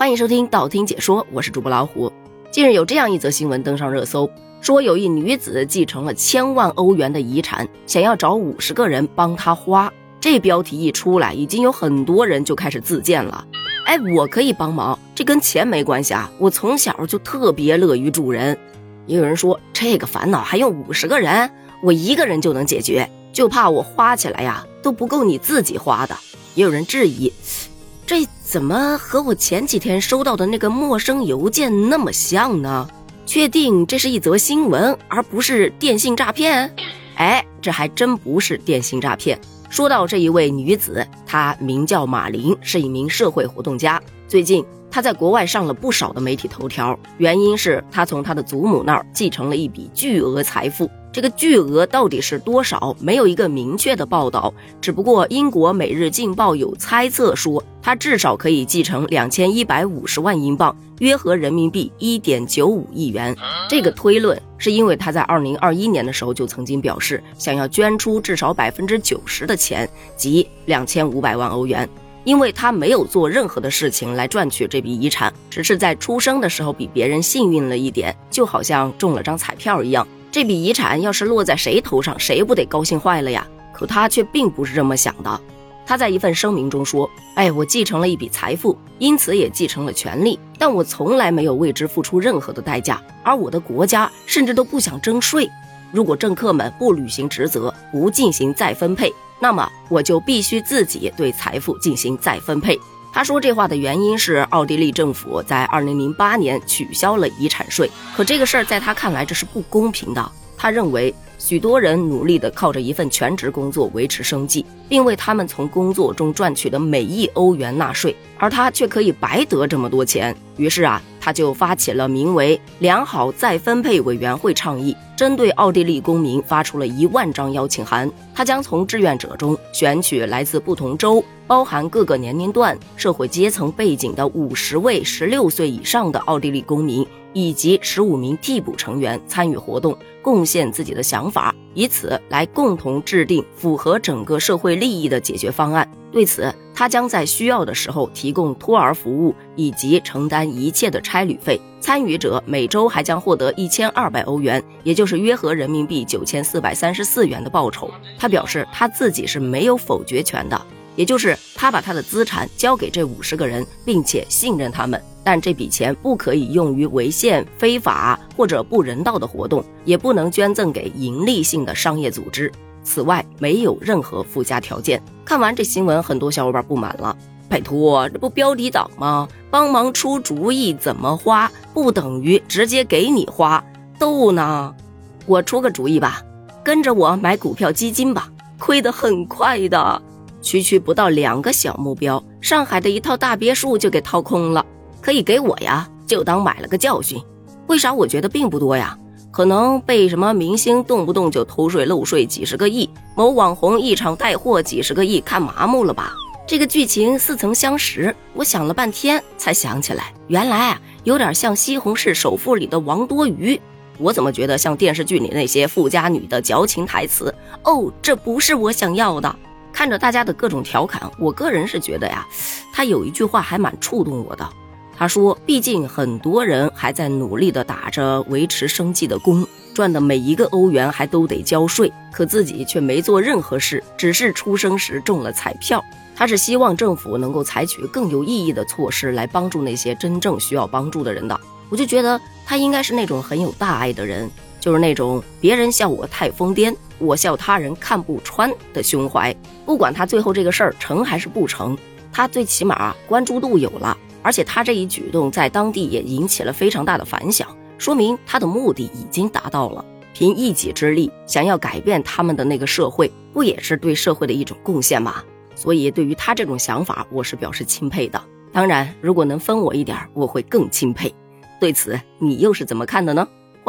欢迎收听道听解说，我是主播老虎。近日有这样一则新闻登上热搜，说有一女子继承了千万欧元的遗产，想要找五十个人帮她花。这标题一出来，已经有很多人就开始自荐了。哎，我可以帮忙，这跟钱没关系啊！我从小就特别乐于助人。也有人说，这个烦恼还用五十个人？我一个人就能解决，就怕我花起来呀都不够你自己花的。也有人质疑，这怎么和我前几天收到的那个陌生邮件那么像呢？确定这是一则新闻，而不是电信诈骗？哎，这还真不是电信诈骗。说到这一位女子，她名叫马琳，是一名社会活动家。最近她在国外上了不少的媒体头条，原因是她从她的祖母那儿继承了一笔巨额财富。这个巨额到底是多少？没有一个明确的报道。只不过英国《每日镜报》有猜测说，他至少可以继承两千一百五十万英镑，约合人民币一点九五亿元。这个推论是因为他在二零二一年的时候就曾经表示，想要捐出至少百分之九十的钱，即两千五百万欧元。因为他没有做任何的事情来赚取这笔遗产，只是在出生的时候比别人幸运了一点，就好像中了张彩票一样。这笔遗产要是落在谁头上，谁不得高兴坏了呀？可他却并不是这么想的。他在一份声明中说：“哎，我继承了一笔财富，因此也继承了权利，但我从来没有为之付出任何的代价，而我的国家甚至都不想征税。如果政客们不履行职责，不进行再分配，那么我就必须自己对财富进行再分配。”他说这话的原因是，奥地利政府在二零零八年取消了遗产税。可这个事儿在他看来，这是不公平的。他认为，许多人努力地靠着一份全职工作维持生计，并为他们从工作中赚取的每一欧元纳税，而他却可以白得这么多钱。于是啊，他就发起了名为“良好再分配委员会”倡议，针对奥地利公民发出了一万张邀请函。他将从志愿者中选取来自不同州。包含各个年龄段、社会阶层背景的五十位十六岁以上的奥地利公民，以及十五名替补成员参与活动，贡献自己的想法，以此来共同制定符合整个社会利益的解决方案。对此，他将在需要的时候提供托儿服务，以及承担一切的差旅费。参与者每周还将获得一千二百欧元，也就是约合人民币九千四百三十四元的报酬。他表示，他自己是没有否决权的。也就是他把他的资产交给这五十个人，并且信任他们，但这笔钱不可以用于违宪、非法或者不人道的活动，也不能捐赠给盈利性的商业组织。此外，没有任何附加条件。看完这新闻，很多小伙伴不满了：拜托，这不标题党吗？帮忙出主意怎么花，不等于直接给你花，逗呢？我出个主意吧，跟着我买股票基金吧，亏得很快的。区区不到两个小目标，上海的一套大别墅就给掏空了，可以给我呀，就当买了个教训。为啥我觉得并不多呀？可能被什么明星动不动就偷税漏税几十个亿，某网红一场带货几十个亿看麻木了吧？这个剧情似曾相识，我想了半天才想起来，原来啊有点像《西红柿首富》里的王多鱼。我怎么觉得像电视剧里那些富家女的矫情台词？哦，这不是我想要的。看着大家的各种调侃，我个人是觉得呀，他有一句话还蛮触动我的。他说：“毕竟很多人还在努力的打着维持生计的工，赚的每一个欧元还都得交税，可自己却没做任何事，只是出生时中了彩票。”他是希望政府能够采取更有意义的措施来帮助那些真正需要帮助的人的。我就觉得他应该是那种很有大爱的人。就是那种别人笑我太疯癫，我笑他人看不穿的胸怀。不管他最后这个事儿成还是不成，他最起码关注度有了，而且他这一举动在当地也引起了非常大的反响，说明他的目的已经达到了。凭一己之力想要改变他们的那个社会，不也是对社会的一种贡献吗？所以对于他这种想法，我是表示钦佩的。当然，如果能分我一点，我会更钦佩。对此，你又是怎么看的呢？